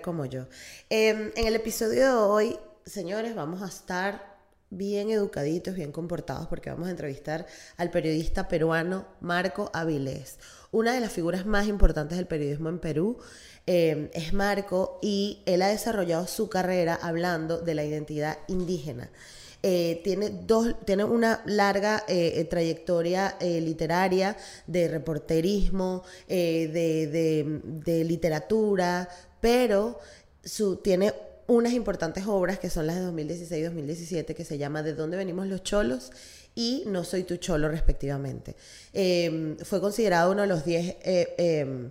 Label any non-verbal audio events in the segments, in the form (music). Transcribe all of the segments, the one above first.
como yo. Em, en el episodio de hoy, señores, vamos a estar bien educaditos, bien comportados, porque vamos a entrevistar al periodista peruano Marco Avilés, una de las figuras más importantes del periodismo en Perú. Em, es Marco y él ha desarrollado su carrera hablando de la identidad indígena. Eh, tiene, dos, tiene una larga eh, eh, trayectoria literaria de reporterismo, de, de, literatura, pero su, tiene unas importantes obras que son las de 2016-2017 que se llama De dónde venimos los cholos y No soy tu cholo respectivamente. Em, fue considerado uno de los 10 em,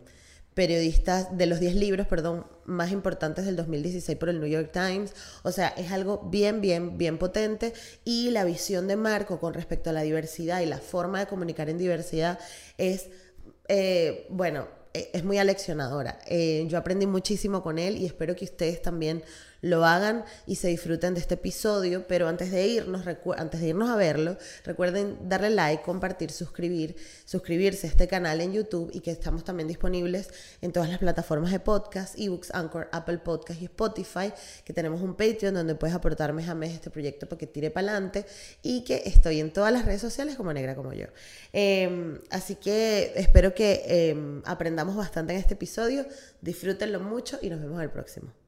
periodistas, de los 10 libros, perdón, más importantes del 2016 por el New York Times. O sea, es algo bien, bien, bien potente. Y la visión de Marco con respecto a la diversidad y la forma de comunicar en diversidad es, eh, bueno, es muy aleccionadora. Eh, yo aprendí muchísimo con él y espero que ustedes también lo hagan y se disfruten de este episodio, pero antes de irnos, antes de irnos a verlo, recuerden darle like, compartir, suscribir, suscribirse a este canal en YouTube y que estamos también disponibles en todas las plataformas de podcast, ebooks, Anchor, Apple Podcast y Spotify, que tenemos un Patreon donde puedes aportar mes a mes este proyecto para que tire para adelante y que estoy en todas las redes sociales como negra como yo. Em, así que espero que em, aprendamos bastante en este episodio, disfrútenlo mucho y nos vemos el próximo.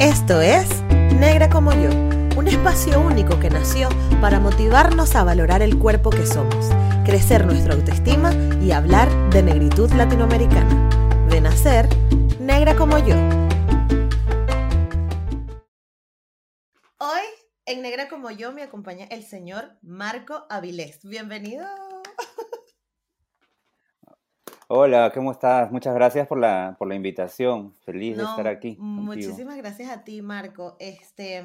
Esto es Negra como yo, un espacio único que nació para motivarnos a valorar el cuerpo que somos, crecer nuestra autoestima y hablar de negritud latinoamericana. De nacer, negra como yo. Hoy, en Negra como yo, me acompaña el señor Marco Avilés. Bienvenido. Hola, ¿cómo estás? Muchas gracias por la, por la invitación. Feliz de estar aquí. Muchísimas gracias a ti, Marco. Este,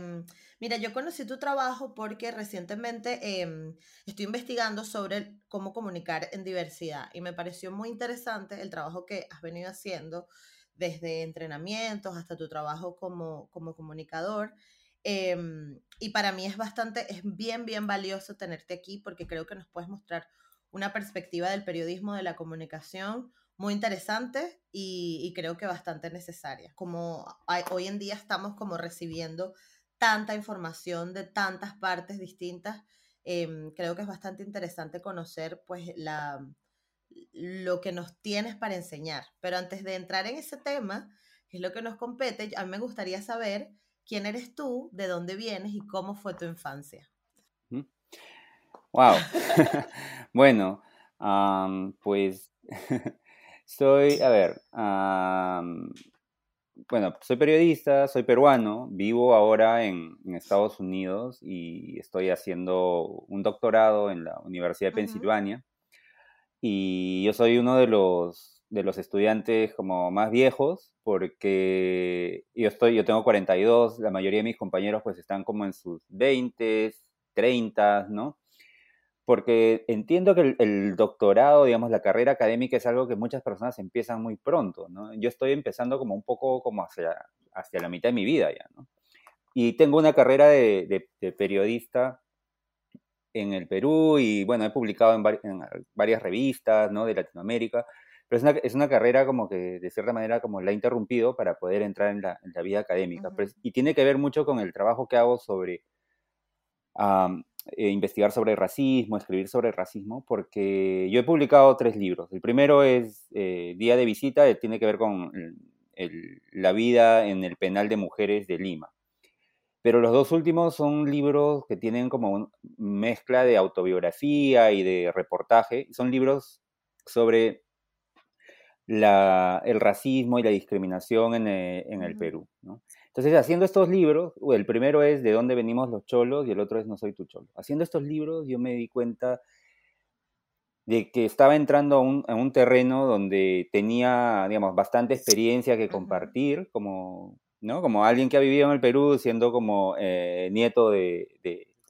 mira, yo conocí tu trabajo porque recientemente em, estoy investigando sobre cómo comunicar en diversidad y me pareció muy interesante el trabajo que has venido haciendo desde entrenamientos hasta tu trabajo como, como comunicador. Em, y para mí es bastante, es bien, bien valioso tenerte aquí porque creo que nos puedes mostrar una perspectiva del periodismo, de la comunicación muy interesante y, creo que bastante necesaria. Como hoy en día estamos como recibiendo tanta información de tantas partes distintas, em, creo que es bastante interesante conocer pues la, lo que nos tienes para enseñar. Pero antes de entrar en ese tema, que es lo que nos compete, a mí me gustaría saber quién eres tú, de dónde vienes y cómo fue tu infancia. Wow. (laughs) bueno, pues (laughs) soy, a ver, bueno, soy periodista, soy peruano, vivo ahora en, Estados Unidos y estoy haciendo un doctorado en la Universidad de Pensilvania. Y yo soy uno de los, de los estudiantes como más viejos porque yo, estoy, yo tengo 42, la mayoría de mis compañeros pues están como en sus 20, 30, ¿no? Porque entiendo que el, doctorado, digamos, la carrera académica es algo que muchas personas empiezan muy pronto, ¿no? Yo estoy empezando como un poco como hacia, hacia la mitad de mi vida ya, ¿no? Y tengo una carrera de, periodista en el Perú y, bueno, he publicado en, varias revistas, ¿no? De Latinoamérica, pero es una, es una, carrera como que, de cierta manera, como la he interrumpido para poder entrar en la, vida académica. Pues, y tiene que ver mucho con el trabajo que hago sobre eh, investigar sobre racismo, escribir sobre racismo, porque yo he publicado tres libros. El primero es eh, Día de Visita, que tiene que ver con la vida en el penal de mujeres de Lima. Pero los dos últimos son libros que tienen como una mezcla de autobiografía y de reportaje. Son libros sobre el racismo y la discriminación en, eh, el Perú. Entonces, haciendo estos libros, el primero es De dónde venimos los cholos y el otro es No soy tu cholo. Haciendo estos libros, yo me di cuenta de que estaba entrando a un, terreno donde tenía, digamos, bastante experiencia que compartir, como, ¿no? Como alguien que ha vivido en el Perú siendo como eh, nieto de,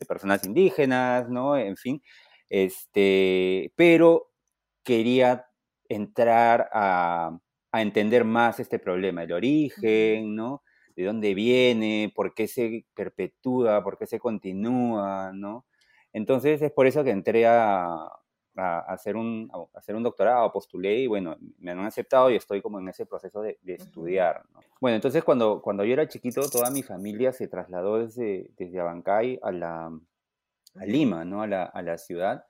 personas indígenas, ¿no? En fin, este, pero quería entrar a, a entender más este problema, el origen, ¿no? De dónde viene, por qué se perpetúa, por qué se continúa, ¿no? Entonces es por eso que entré a, a, hacer, un, hacer un doctorado, postulé y bueno, me han aceptado y estoy como en ese proceso de, estudiar. Bueno, entonces cuando, cuando yo era chiquito, toda mi familia se trasladó desde, desde Abancay a, la, a Lima, ¿no? A la, a la ciudad,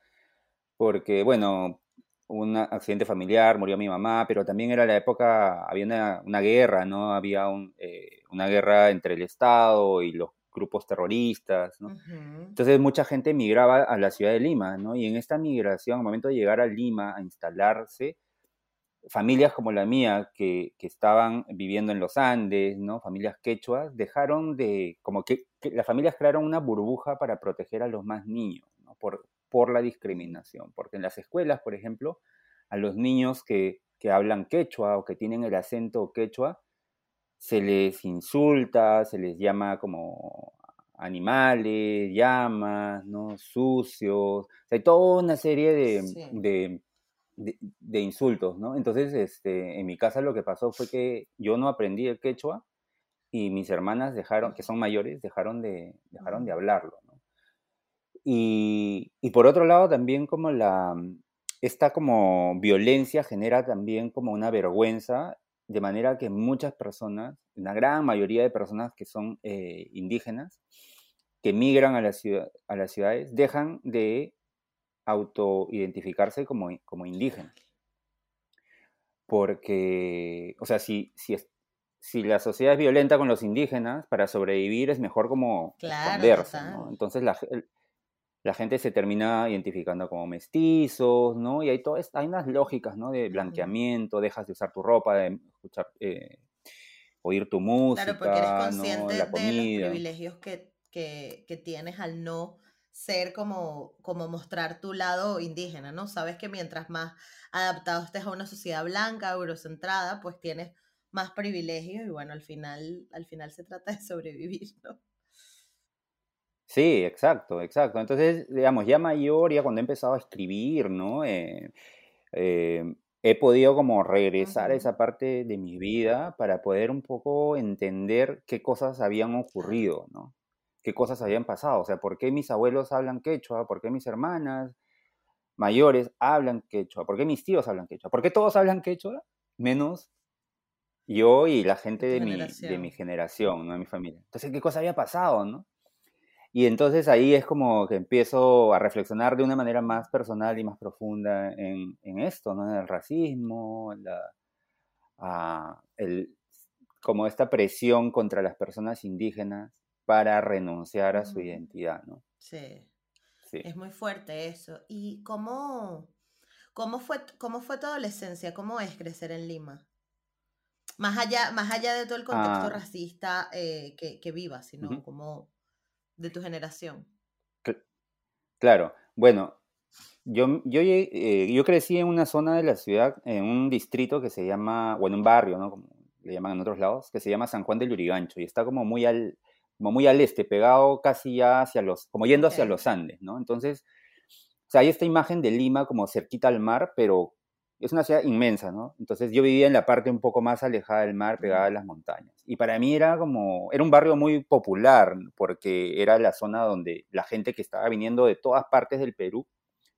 porque bueno, un accidente familiar, murió mi mamá, pero también era la época, había una, una guerra, ¿no? Había un, eh, una guerra entre el Estado y los grupos terroristas, ¿no? Entonces mucha gente migraba a la ciudad de Lima, ¿no? Y en esta migración, al momento de llegar a Lima a instalarse, familias como la mía que, que estaban viviendo en los Andes, ¿no? Familias quechuas, dejaron de, como que, las familias crearon una burbuja para proteger a los más niños, ¿no? Por, por la discriminación, porque en las escuelas, por ejemplo, a los niños que, que hablan quechua o que tienen el acento quechua, se les insulta, se les llama como animales, llamas, ¿no? Sucios, hay toda una serie de, de, insultos, ¿no? Entonces, este, en mi casa lo que pasó fue que yo no aprendí el quechua y mis hermanas dejaron, que son mayores, dejaron de, dejaron de hablarlo, ¿no? Y, y por otro lado también como la, esta como violencia genera también como una vergüenza de manera que muchas personas, una gran mayoría de personas que son eh, indígenas, que migran a, la ciudad, a las ciudades, dejan de autoidentificarse como, como indígenas. Porque, o sea, si, si, si la sociedad es violenta con los indígenas, para sobrevivir es mejor como esconderse, Entonces la, la gente se termina identificando como mestizos, ¿no? Y hay, todo, hay unas lógicas, ¿no? De blanqueamiento, dejas de usar tu ropa, de escuchar, eh, oír tu música, Claro, porque eres consciente de los privilegios que, que, tienes al no ser como, como mostrar tu lado indígena, ¿no? Sabes que mientras más adaptado estés a una sociedad blanca, eurocentrada, pues tienes más privilegios y bueno, al final, al final se trata de sobrevivir, ¿no? Sí, exacto, exacto. Entonces, digamos, ya mayor, ya cuando he empezado a escribir, ¿no? Eh, eh, he podido como regresar a esa parte de mi vida para poder un poco entender qué cosas habían ocurrido, ¿no? Qué cosas habían pasado. O sea, ¿por qué mis abuelos hablan quechua? ¿Por qué mis hermanas mayores hablan quechua? ¿Por qué mis tíos hablan quechua? ¿Por qué todos hablan quechua? Menos yo y la gente de mi, de mi generación, ¿no? De mi familia. Entonces, ¿qué cosa había pasado, no? Y entonces ahí es como que empiezo a reflexionar de una manera más personal y más profunda en, en esto, ¿no? En el racismo, la, ah, el, como esta presión contra las personas indígenas para renunciar a su identidad, ¿no? Sí. sí. Es muy fuerte eso. ¿Y cómo, cómo, fue, cómo fue tu adolescencia? ¿Cómo es crecer en Lima? Más allá, más allá de todo el contexto ah. racista eh, que, que vivas, sino como de tu generación. Claro, bueno, yo, yo, eh, yo crecí en una zona de la ciudad, en un distrito que se llama, bueno, un barrio, ¿no? Como le llaman en otros lados, que se llama San Juan del Lurigancho y está como muy al, como muy al este, pegado casi ya hacia los, como yendo hacia los Andes, ¿no? Entonces, o sea, hay esta imagen de Lima como cerquita al mar, pero es una ciudad inmensa, ¿no? Entonces yo vivía en la parte un poco más alejada del mar, pegada a las montañas. Y para mí era como, era un barrio muy popular, porque era la zona donde la gente que estaba viniendo de todas partes del Perú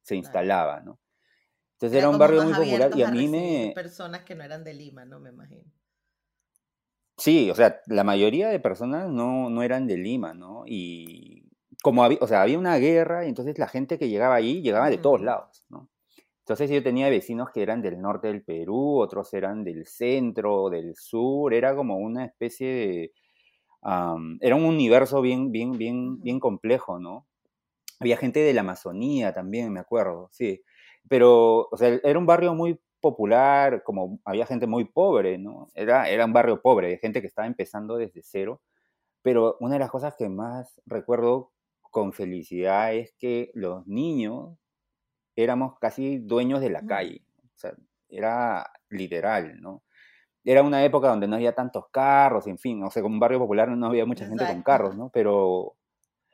se instalaba, ¿no? Entonces era, un barrio muy popular y a mí me... Personas que no eran de Lima, ¿no? Me imagino. Sí, o sea, la mayoría de personas no, no eran de Lima, ¿no? Y como había, o sea, había una guerra y entonces la gente que llegaba ahí llegaba de todos lados, ¿no? Entonces yo tenía vecinos que eran del norte del Perú, otros eran del centro, del sur, era como una especie de... era un universo bien, bien, bien, bien complejo, ¿no? Había gente de la Amazonía también, me acuerdo, sí. Pero, o sea, era un barrio muy popular, como había gente muy pobre, ¿no? Era, era un barrio pobre, de gente que estaba empezando desde cero. Pero una de las cosas que más recuerdo con felicidad es que los niños éramos casi dueños de la calle. O sea, era literal, ¿no? Era una época donde no había tantos carros, en fin, o sea, como un barrio popular no había mucha gente con carros, ¿no? Pero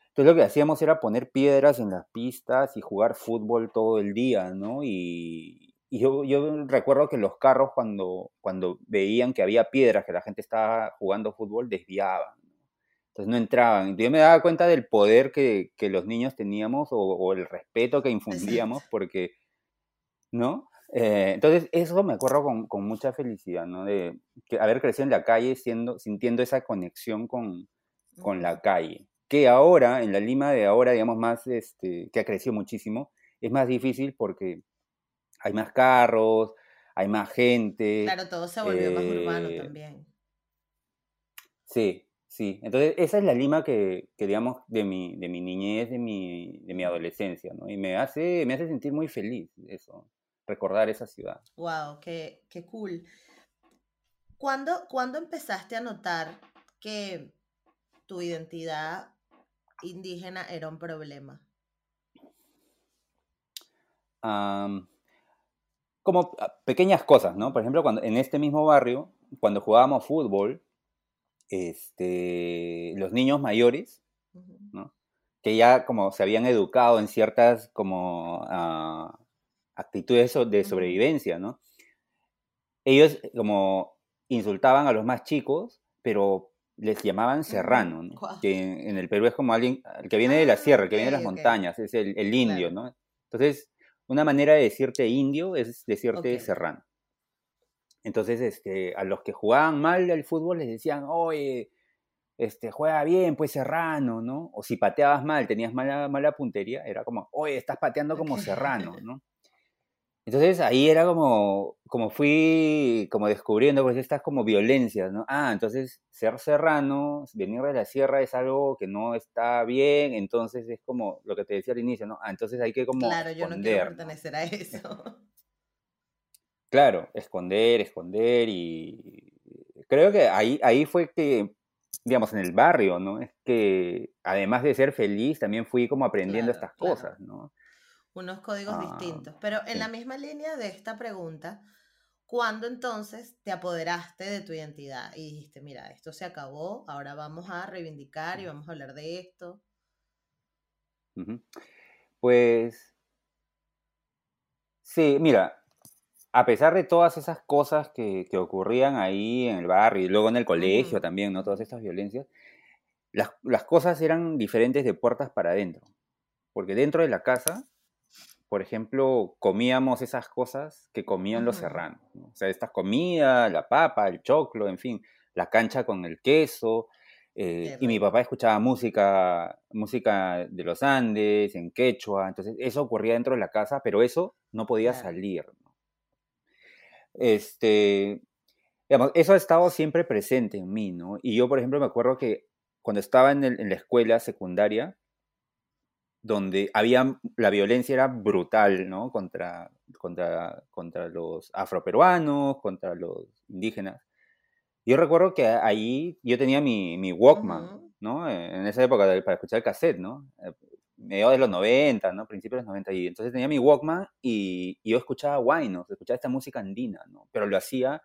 entonces lo que hacíamos era poner piedras en las pistas y jugar fútbol todo el día, ¿no? Y, yo, yo, recuerdo que los carros cuando, cuando veían que había piedras, que la gente estaba jugando fútbol, desviaban. Entonces no entraban. Entonces yo me daba cuenta del poder que, que los niños teníamos o, el respeto que infundíamos, porque, ¿no? Eh, entonces eso me acuerdo con, con, mucha felicidad, ¿no? De haber crecido en la calle siendo, sintiendo esa conexión con, con la calle que ahora, en la Lima de ahora, digamos, más, este, que ha crecido muchísimo, es más difícil porque hay más carros, hay más gente. Claro, todo se volvió más urbano eh, también. Sí, sí. Entonces, esa es la Lima que, que digamos, de mi, de mi niñez, de mi, de mi adolescencia, ¿no? Y me hace, me hace sentir muy feliz eso, recordar esa ciudad. Wow, qué, qué cool. ¿Cuándo, ¿Cuándo empezaste a notar que tu identidad indígena era un problema? como ah, pequeñas cosas, ¿no? Por ejemplo, cuando en este mismo barrio, cuando jugábamos fútbol, este, los niños mayores, ¿no? que ya como se habían educado en ciertas como ah, actitudes de sobrevivencia, ¿no? Ellos como insultaban a los más chicos, pero les llamaban serrano, ¿no? que en, el Perú es como alguien el que viene de la sierra, el que viene de las montañas, es el, indio, ¿no? Entonces, una manera de decirte indio es decirte serrano. Entonces, este, a los que jugaban mal al fútbol les decían, oye, este, juega bien, pues serrano, ¿no? O si pateabas mal, tenías mala, mala puntería, era como, oye, estás pateando como serrano, (laughs) ¿no? Entonces ahí era como, como fui como descubriendo pues estas como violencias, ¿no? Ah, entonces ser serrano, venir de la sierra es algo que no está bien, entonces es como lo que te decía al inicio, ¿no? Ah, entonces hay que como Claro, yo no quiero pertenecer a eso. Claro, esconder, esconder y creo que ahí, ahí fue que, digamos, en el barrio, ¿no? Es que además de ser feliz, también fui como aprendiendo estas cosas, ¿no? unos códigos ah, distintos. Pero en la misma línea de esta pregunta, ¿cuándo entonces te apoderaste de tu identidad y dijiste, mira, esto se acabó, ahora vamos a reivindicar y vamos a hablar de esto? Pues sí, mira, a pesar de todas esas cosas que, ocurrían ahí en el barrio y luego en el colegio también, ¿no? Todas estas violencias, las, las, cosas eran diferentes de puertas para adentro. Porque dentro de la casa por ejemplo, comíamos esas cosas que comían los serranos. O sea, estas comidas, la papa, el choclo, en fin, la cancha con el queso. Eh, y mi papá escuchaba música, música de los Andes, en quechua. Entonces, eso ocurría dentro de la casa, pero eso no podía salir. Este, digamos, eso ha estado siempre presente en mí, ¿no? Y yo, por ejemplo, me acuerdo que cuando estaba en, en la escuela secundaria, donde había, la violencia era brutal, ¿no? Contra, contra, contra los afroperuanos, contra los indígenas. Yo recuerdo que ahí yo tenía mi, mi Walkman, ¿no? En esa época para escuchar el cassette, ¿no? Medio de los 90, ¿no? Principios de los 90. Y entonces tenía mi Walkman y, yo escuchaba Guaynos, escuchaba esta música andina, ¿no? Pero lo hacía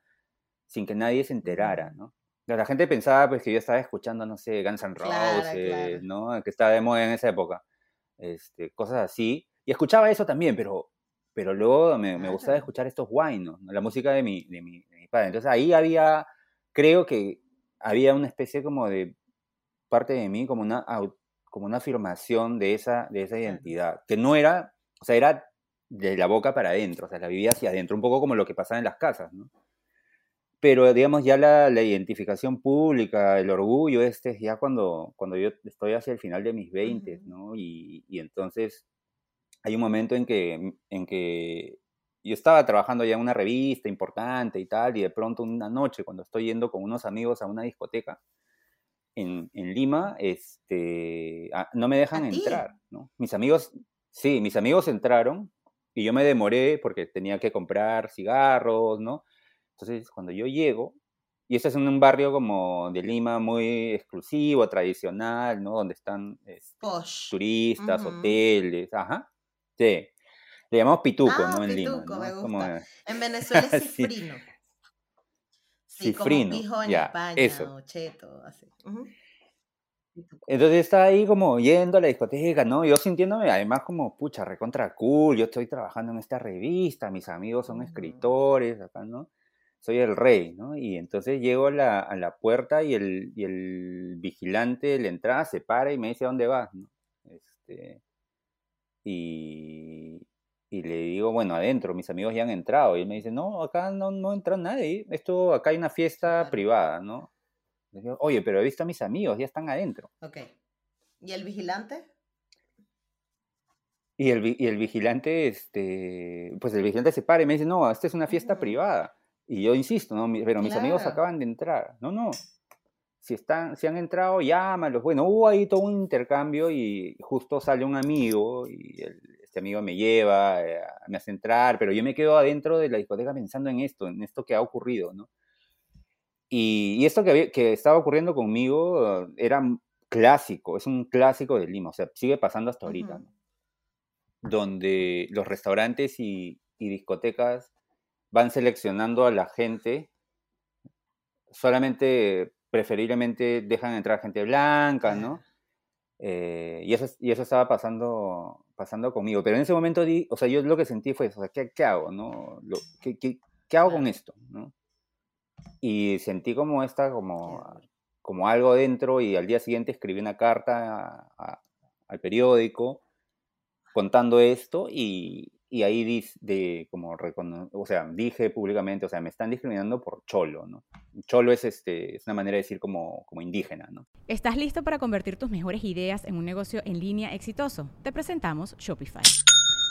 sin que nadie se enterara, ¿no? La gente pensaba pues que yo estaba escuchando, no sé, Guns N' Roses, ¿no? Que estaba de moda en esa época este, cosas así. Y escuchaba eso también, pero, pero luego me, me gustaba escuchar estos guaynos, la música de mi, de, mi, de mi padre. Entonces ahí había, creo que había una especie como de parte de mí, como una, como una afirmación de esa, de esa identidad, que no era, o sea, era de la boca para adentro, o sea, la vivía hacia adentro, un poco como lo que pasaba en las casas, ¿no? pero digamos ya la, la, identificación pública, el orgullo este es ya cuando, cuando yo estoy hacia el final de mis 20, ¿no? Y, y, entonces hay un momento en que, en que yo estaba trabajando ya en una revista importante y tal, y de pronto una noche cuando estoy yendo con unos amigos a una discoteca en, en Lima, este, ah, no me dejan entrar, ¿no? Mis amigos, sí, mis amigos entraron Y yo me demoré porque tenía que comprar cigarros, ¿no? Entonces, cuando yo llego, y este es un barrio como de Lima muy exclusivo, tradicional, ¿no? Donde están turistas, hoteles, ajá. Sí. Le llamamos Pituco, ah, ¿no? En Lima. ¿no? Me gusta. En Venezuela es cifrino. (laughs) sí. Cifrino. Como pijo en ya, España, eso. o cheto, así. Entonces estaba ahí como yendo a la discoteca, ¿no? Yo sintiéndome además como, pucha, recontra cool, yo estoy trabajando en esta revista, mis amigos son escritores, acá, ¿no? Soy el rey, ¿no? Y entonces llego a la, a la puerta y el, y el, vigilante de la entrada se para y me dice, ¿a dónde vas? ¿no? Este, y, y le digo, bueno, adentro, mis amigos ya han entrado. Y él me dice, no, acá no, no entra nadie, esto, acá hay una fiesta privada, ¿no? Oye, pero he visto a mis amigos, ya están adentro. Ok. ¿Y el vigilante? Y el, y el vigilante, este, pues el vigilante se para y me dice, no, esta es una fiesta privada. Y yo insisto, ¿no? Pero mis amigos acaban de entrar. No, no. Si, están, si han entrado, llámalos. Bueno, hubo ahí todo un intercambio y justo sale un amigo y este amigo me lleva, eh, me hace entrar, pero yo me quedo adentro de la discoteca pensando en esto, en esto que ha ocurrido, ¿no? Y, esto que, que, estaba ocurriendo conmigo era clásico, es un clásico de Lima, o sea, sigue pasando hasta ahorita, donde los restaurantes y, discotecas van seleccionando a la gente, solamente, preferiblemente dejan entrar gente blanca, ¿no? Eh, y, eso, y eso estaba pasando, pasando conmigo. Pero en ese momento, di, o sea, yo lo que sentí fue, o sea, ¿qué, qué hago, no? Lo, ¿qué, qué, qué, hago con esto, no? y sentí como esta, como, como algo dentro y al día siguiente escribí una carta al periódico contando esto y, y ahí di, de, como o sea, dije públicamente, o sea, me están discriminando por cholo, ¿no? Cholo es, este, es una manera de decir como, como indígena, ¿no? ¿Estás listo para convertir tus mejores ideas en un negocio en línea exitoso? Te presentamos Shopify.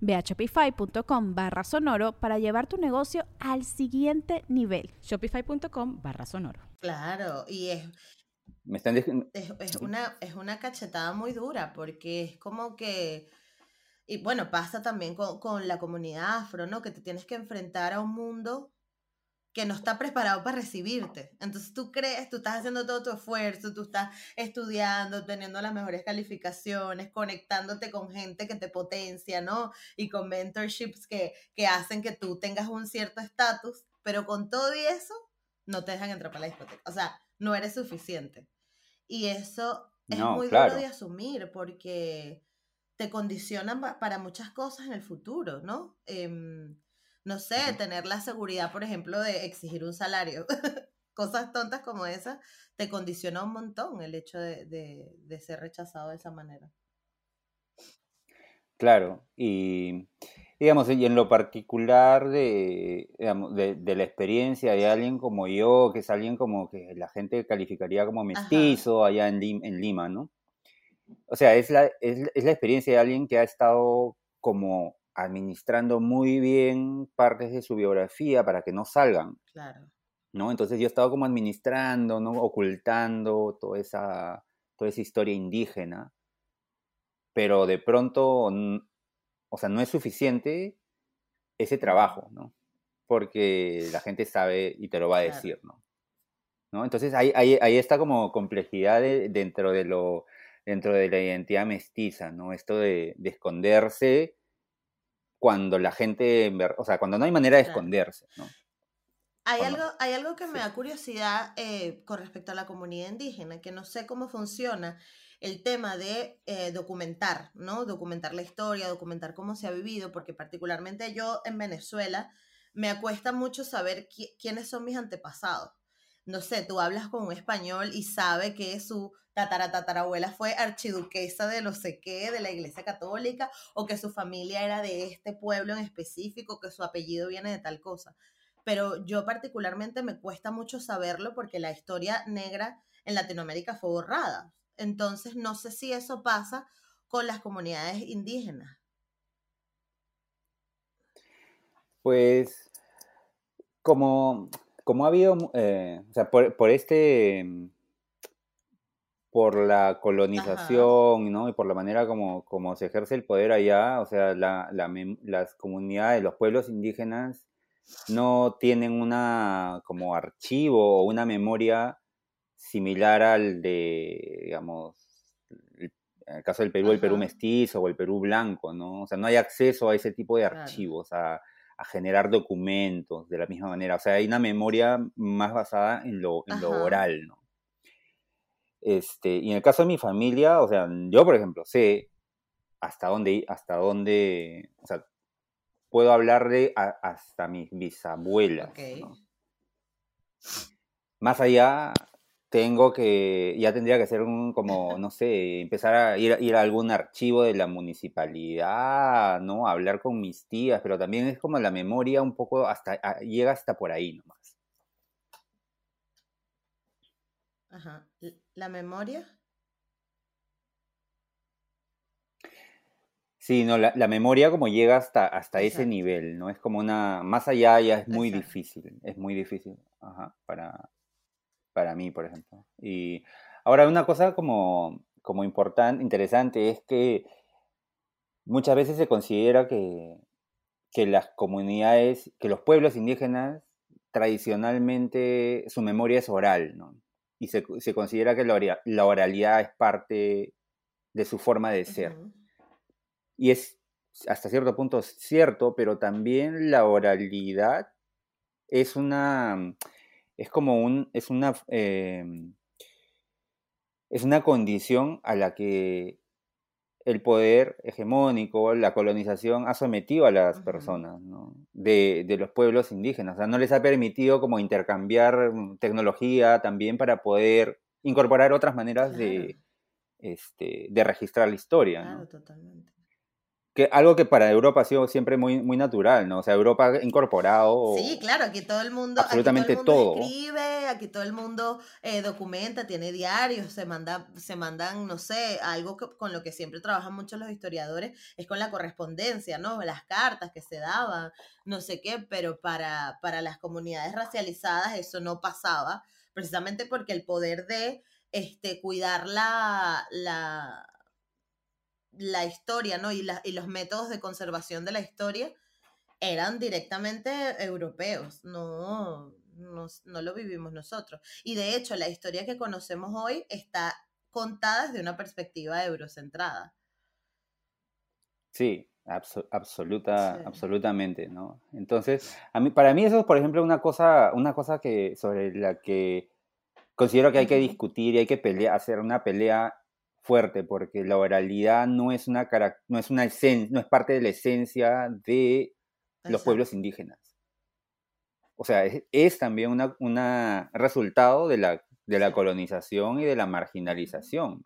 Ve a shopify.com barra sonoro para llevar tu negocio al siguiente nivel. Shopify.com barra sonoro. Claro, y es, Me están es, una, es una cachetada muy dura porque es como que... Y bueno, pasa también con, con la comunidad afro, ¿no? Que te tienes que enfrentar a un mundo que no está preparado para recibirte. Entonces tú crees, tú estás haciendo todo tu esfuerzo, tú estás estudiando, teniendo las mejores calificaciones, conectándote con gente que te potencia, ¿no? Y con mentorships que, que hacen que tú tengas un cierto estatus, pero con todo y eso, no te dejan entrar para la discoteca. O sea, no eres suficiente. Y eso es muy duro de asumir porque te condicionan para muchas cosas en el futuro, ¿no? Em, no sé, tener la seguridad, por ejemplo, de exigir un salario. (laughs) Cosas tontas como esas te condiciona un montón el hecho de, ser rechazado de esa manera. Claro, y digamos, y en lo particular de, de, la experiencia de alguien como yo, que es alguien como que la gente calificaría como mestizo allá en, en Lima, ¿no? O sea, es la, es, es la experiencia de alguien que ha estado como administrando muy bien partes de su biografía para que no salgan. Claro. ¿no? Entonces yo he estado como administrando, ¿no? ocultando toda esa, toda esa historia indígena, pero de pronto, o sea, no es suficiente ese trabajo, ¿no? Porque la gente sabe y te lo va a decir, ¿no? ¿no? Entonces ahí, ahí, ahí, está como complejidad dentro, de lo, dentro de la identidad mestiza, ¿no? Esto de, de esconderse cuando la gente, o sea, cuando no hay manera de esconderse, ¿no? Hay algo, hay algo que me da curiosidad eh, con respecto a la comunidad indígena, que no sé cómo funciona. el tema de eh, documentar, ¿no? Documentar la historia, documentar cómo se ha vivido, porque particularmente yo en Venezuela me acuesta mucho saber quiénes son mis antepasados. No sé, tú hablas con un español y sabe que su tataratatarabuela fue archiduquesa de no sé qué, de la iglesia católica, o que su familia era de este pueblo en específico, que su apellido viene de tal cosa. Pero yo particularmente me cuesta mucho saberlo porque la historia negra en Latinoamérica fue borrada. Entonces, no sé si eso pasa con las comunidades indígenas. Pues, como, como ha habido, eh, o sea, por, este, por la colonización, ¿no? Y por la manera como, como, se ejerce el poder allá, o sea, las comunidades, los pueblos indígenas no tienen una como archivo o una memoria similar al de, digamos, en el caso del Perú, el Perú mestizo o el Perú blanco, ¿no? O sea, no hay acceso a ese tipo de archivos, a, generar documentos de la misma manera. O sea, hay una memoria más basada en lo, en lo oral, ¿no? Este, y en el caso de mi familia, o sea, yo, por ejemplo, sé hasta dónde, hasta dónde, o sea, puedo hablarle hasta mis bisabuelas. Más allá, tengo que, ya tendría que ser un, como, no sé, empezar a ir, ir a algún archivo de la municipalidad, ¿no? hablar con mis tías, pero también es como la memoria un poco, hasta, llega hasta por ahí nomás. Ajá. ¿La memoria? Sí, no, la, memoria como llega hasta, hasta ese nivel, ¿no? Es como una, más allá ya es muy difícil, es muy difícil, ajá, para, para mí, por ejemplo. Y ahora una cosa como, como importante, interesante es que muchas veces se considera que, que las comunidades, que los pueblos indígenas tradicionalmente su memoria es oral, ¿no? Y se, se considera que la, la, oralidad es parte de su forma de ser. Y es hasta cierto punto cierto, pero también la oralidad es una, es como un, es una, em, es una condición a la que el poder hegemónico, la colonización ha sometido a las personas de, los pueblos indígenas. O sea, no les ha permitido como intercambiar mm, tecnología también para poder incorporar otras maneras de, este, de registrar la historia. Claro, totalmente algo que para Europa ha sido siempre muy, muy natural, ¿no? O sea, Europa ha incorporado. Sí, claro, aquí todo el mundo. Absolutamente todo. escribe, aquí todo el mundo eh, documenta, tiene diarios, se, manda, se mandan, no sé, algo con lo que siempre trabajan muchos los historiadores, es con la correspondencia, ¿no? Las cartas que se daban, no sé qué, pero para, para las comunidades racializadas eso no pasaba, precisamente porque el poder de este, cuidar la, la la historia, ¿no? Y, y los métodos de conservación de la historia eran directamente europeos, no, no, no, lo vivimos nosotros. Y de hecho, la historia que conocemos hoy está contada desde una perspectiva eurocentrada. Sí, absoluta, absolutamente, ¿no? Entonces, a mí, para mí eso es, por ejemplo, una cosa, una cosa que, sobre la que considero que hay que discutir y hay que pelear, hacer una pelea fuerte porque la oralidad no es una no es una no es parte de la esencia de los pueblos indígenas. O sea, es, también un una resultado de la, de la colonización y de la marginalización.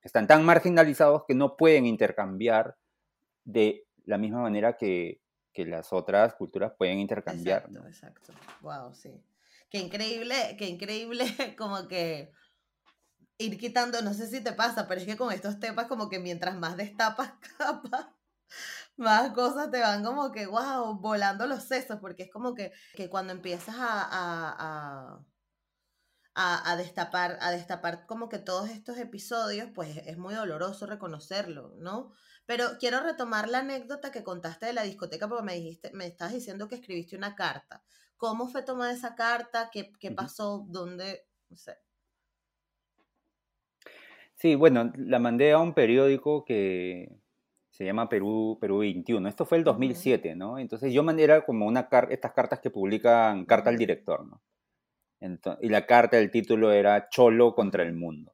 Están tan marginalizados que no pueden intercambiar de la misma manera que, que las otras culturas pueden intercambiar. Exacto, exacto. Wow, sí. Qué increíble, qué increíble (laughs) como que ir quitando, no sé si te pasa, pero es que con estos temas como que mientras más destapas (laughs) capas, más cosas te van como que, wow, volando los sesos, porque es como que, que cuando empiezas a, a, a, a, destapar, a destapar como que todos estos episodios, pues es muy doloroso reconocerlo, ¿no? Pero quiero retomar la anécdota que contaste de la discoteca, porque me dijiste, me estás diciendo que escribiste una carta. ¿Cómo fue tomar esa carta? ¿Qué, qué pasó? ¿Dónde? No sé. Sí, bueno, la mandé a un periódico que se llama Perú, Perú 21. Esto fue el 2007, ¿no? Entonces yo mandé como una carta, estas cartas que publican carta al director, ¿no? y la carta, el título era Cholo contra el mundo.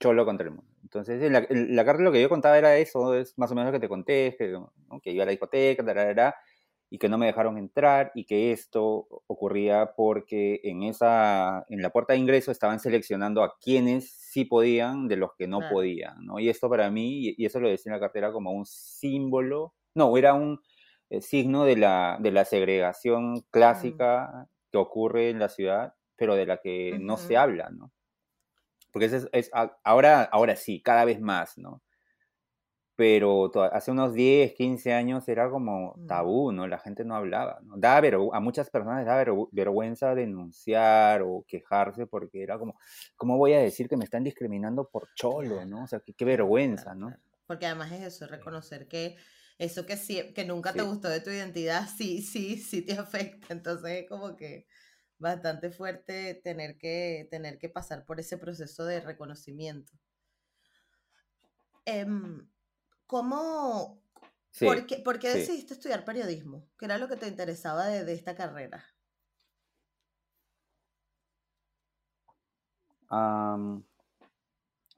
Cholo contra el mundo. Entonces, en la, la, carta lo que yo contaba era eso, es más o menos lo que te conté, que, que iba a la discoteca, y que no me dejaron entrar, y que esto ocurría porque en, esa, en la puerta de ingreso estaban seleccionando a quienes sí podían de los que no podían, ¿no? Y esto para mí, y eso lo decía en la cartera como un símbolo, no, era un eh, signo de la, de la segregación clásica que ocurre en la ciudad, pero de la que no se habla, ¿no? Porque es, es, ahora, ahora sí, cada vez más, ¿no? Pero hace unos 10, 15 años era como mm. tabú, ¿no? La gente no hablaba, ¿no? Da a muchas personas da vergüenza denunciar o quejarse porque era como, ¿cómo voy a decir que me están discriminando por cholo, ¿no? O sea, qué, vergüenza, ¿no? Porque además es eso, reconocer que eso que, sí, que nunca te gustó de tu identidad, sí, sí, sí te (laughs) afecta. Entonces es como que bastante fuerte tener que, tener que pasar por ese proceso de reconocimiento. Em, ¿Cómo, por qué, decidiste estudiar periodismo? ¿Qué era lo que te interesaba de, esta carrera?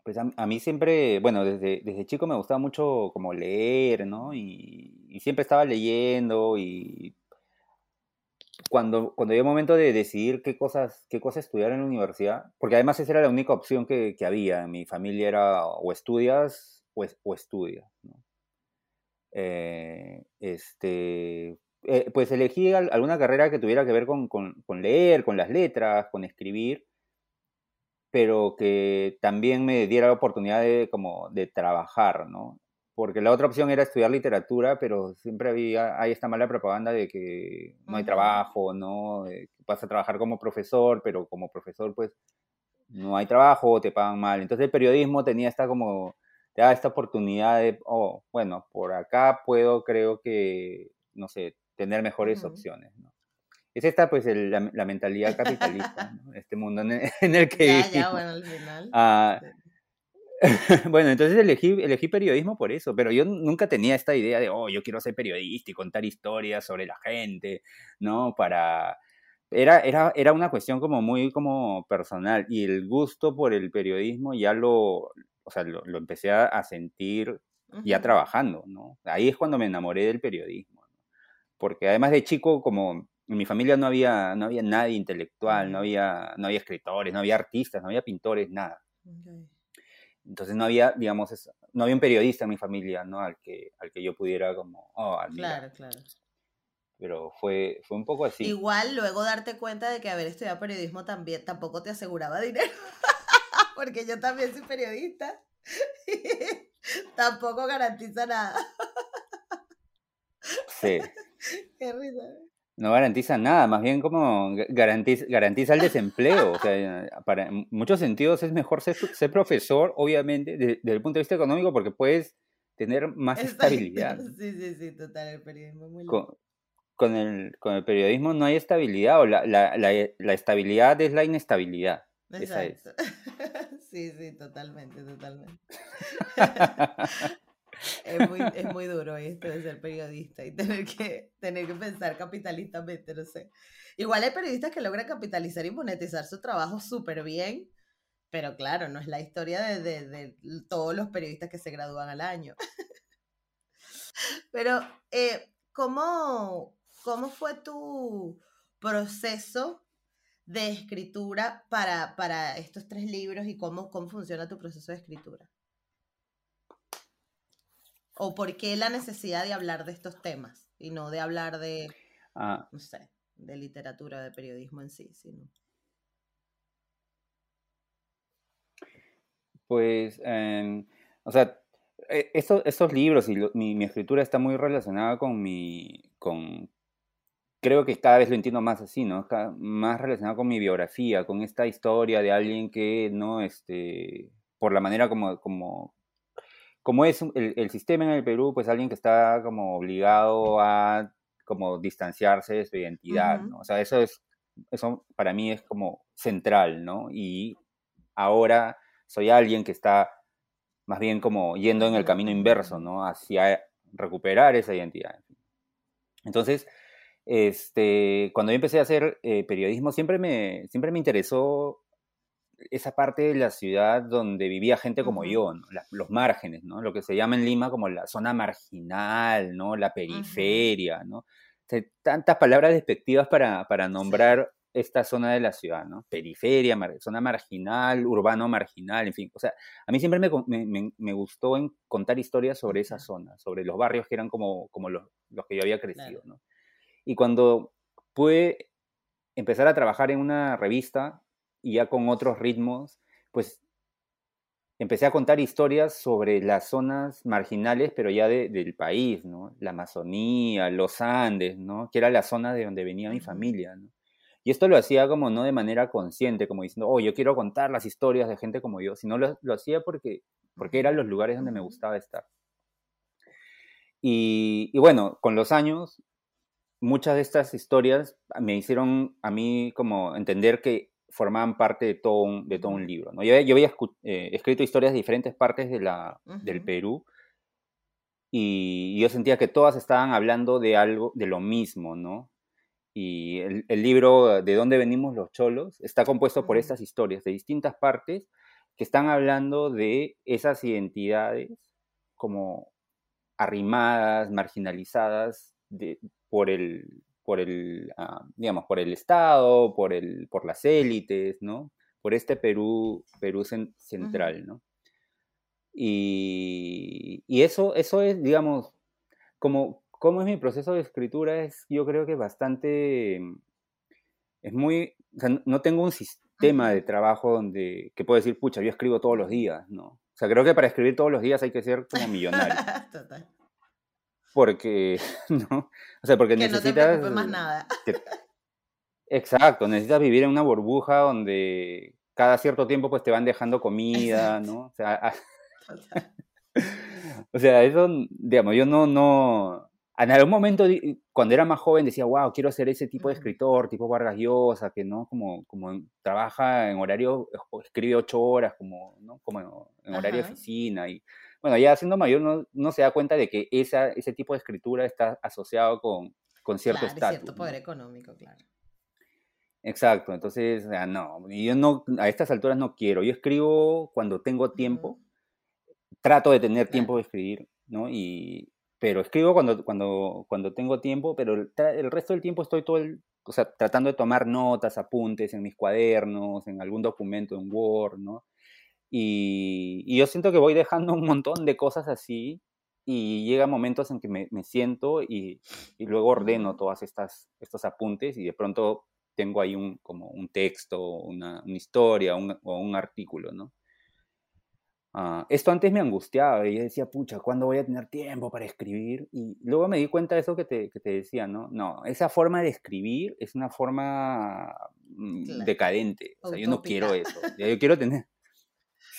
pues a, mí siempre, bueno, desde, desde chico me gustaba mucho como leer, ¿no? Y, y siempre estaba leyendo y cuando, cuando llegó el momento de decidir qué cosas, qué cosas estudiar en la universidad, porque además esa era la única opción que, que había. En mi familia era o estudias o, o estudias. ¿no? Eh, este, eh, pues elegí alguna carrera que tuviera que ver con, con, con, leer, con las letras, con escribir, pero que también me diera la oportunidad de, como, de trabajar, ¿no? porque la otra opción era estudiar literatura, pero siempre había hay esta mala propaganda de que no hay trabajo, ¿no? vas a trabajar como profesor, pero como profesor pues no hay trabajo, te pagan mal. Entonces el periodismo tenía esta como, te da esta oportunidad de, oh, bueno, por acá puedo, creo que, no sé, tener mejores opciones, ¿no? Es esta, pues, la, mentalidad capitalista, ¿no? este mundo en el, (laughs) que... Ya, ya, bueno, al final. Ah, (laughs) bueno, entonces elegí, elegí periodismo por eso, pero yo nunca tenía esta idea de, oh, yo quiero ser periodista y contar historias sobre la gente, ¿no? Para... Era, era, era una cuestión como muy como personal y el gusto por el periodismo ya lo, o sea, lo, empecé a, sentir ya trabajando, ¿no? Ahí es cuando me enamoré del periodismo, porque además de chico, como en mi familia no había, no había nadie intelectual, no había, no había escritores, no había artistas, no había pintores, nada. Entonces no había, digamos, no había un periodista en mi familia, ¿no? Al que, al que yo pudiera como, oh, Claro, claro. Pero fue, fue un poco así. Igual luego darte cuenta de que haber estudiado periodismo también tampoco te aseguraba dinero. (laughs) Porque yo también soy periodista. (laughs) tampoco garantiza nada. Sí. (laughs) Qué risa. No garantiza nada, más bien como garantiza, garantiza el desempleo. O sea, para, en muchos sentidos es mejor ser, ser profesor, obviamente, desde, el punto de vista económico, porque puedes tener más estabilidad. (laughs) Sí, sí, sí, total, el periodismo muy con, con, el, con el periodismo no hay estabilidad, o la, la, la, la estabilidad es la inestabilidad. Exacto. Esa es. Sí, sí, totalmente, totalmente. (laughs) es, muy, es muy duro esto de ser periodista y tener que, tener que pensar capitalistamente, no sé. Igual hay periodistas que logran capitalizar y monetizar su trabajo súper bien, pero claro, no es la historia de, de, de, todos los periodistas que se gradúan al año. pero, eh, ¿cómo, ¿cómo fue tu proceso de escritura para, para estos tres libros y cómo, cómo funciona tu proceso de escritura? ¿O por qué la necesidad de hablar de estos temas y no de hablar de, ah. no sé, de literatura, de periodismo en sí, sino... Pues, em, o sea, e, estos, estos libros y mi, mi, escritura está muy relacionada con mi, con, creo que cada vez lo entiendo más así, ¿no? Más relacionado con mi biografía, con esta historia de alguien que, ¿no? Este, por la manera como, como, como es el, sistema en el Perú, pues alguien que está como obligado a como distanciarse de su identidad, ¿no? O sea, eso es, eso para mí es como central, ¿no? Y ahora soy alguien que está más bien como yendo en el camino inverso, ¿no? Hacia recuperar esa identidad. Entonces, este, cuando yo empecé a hacer eh, periodismo, siempre me, siempre me interesó esa parte de la ciudad donde vivía gente como yo, los márgenes, ¿no? Lo que se llama en Lima como la zona marginal, ¿no? La periferia, ¿no? tantas palabras despectivas para, para nombrar esta zona de la ciudad, ¿no? Periferia, zona marginal, urbano marginal, en fin. O sea, a mí siempre me, me, me gustó en contar historias sobre esa zona, sobre los barrios que eran como, como los, los que yo había crecido, ¿no? Y cuando pude empezar a trabajar en una revista y ya con otros ritmos, pues empecé a contar historias sobre las zonas marginales, pero ya del país, ¿no? La Amazonía, los Andes, ¿no? Que era la zona de donde venía mi familia, ¿no? Y esto lo hacía como no de manera consciente, como diciendo, oh, yo quiero contar las historias de gente como yo, sino lo, lo hacía porque, porque eran los lugares donde me gustaba estar. Y, y, bueno, con los años, muchas de estas historias me hicieron a mí como entender que formaban parte de todo un, de todo un libro. ¿no? Yo, yo había eh, escrito historias de diferentes partes de la, del Perú y yo sentía que todas estaban hablando de algo, de lo mismo, ¿no? Y el, el libro De dónde venimos los cholos está compuesto por estas historias de distintas partes que están hablando de esas identidades como arrimadas, marginalizadas de, por el, por el, ah, digamos, por el Estado, por, el, por las élites, ¿no? Por este Perú, Perú central, ¿no? Y, y, eso, eso es, digamos, como, como es mi proceso de escritura, es yo creo que bastante, es muy, o sea, no tengo un sistema de trabajo donde, que puedo decir, pucha, yo escribo todos los días, ¿no? O sea, creo que para escribir todos los días hay que ser como millonario. (laughs) Total porque, (laughs) ¿no? O sea, porque necesitas... No te más nada. (laughs) exacto, necesitas vivir en una burbuja donde cada cierto tiempo pues te van dejando comida, ¿no? O sea, (laughs) o sea, eso, digamos, yo no, no, en algún momento, cuando era más joven, decía, wow, quiero ser ese tipo de escritor, tipo Vargas Llosa, que no, como, como trabaja en horario, escribe ocho horas, como, ¿no? como en horario de oficina, y bueno, ya siendo mayor no, se da cuenta de que esa, ese tipo de escritura está asociado con, con cierto estatus. cierto poder económico, claro. Exacto, entonces, no, yo no, a estas alturas no quiero, yo escribo cuando tengo tiempo, trato de tener tiempo de escribir, ¿no? Y, pero escribo cuando, cuando, cuando tengo tiempo, pero el, el resto del tiempo estoy todo el, o sea, tratando de tomar notas, apuntes en mis cuadernos, en algún documento en Word, ¿no? Y, yo siento que voy dejando un montón de cosas así y llega momentos en que me, siento y, luego ordeno todas estas estos apuntes y de pronto tengo ahí un, como un texto, una, una historia o un artículo, ¿no? Ah, esto antes me angustiaba y yo decía, pucha, ¿cuándo voy a tener tiempo para escribir? Y luego me di cuenta de eso que te, que te decía, ¿no? No, esa forma de escribir es una forma mm, decadente. O sea, yo no quiero eso. Yo quiero tener,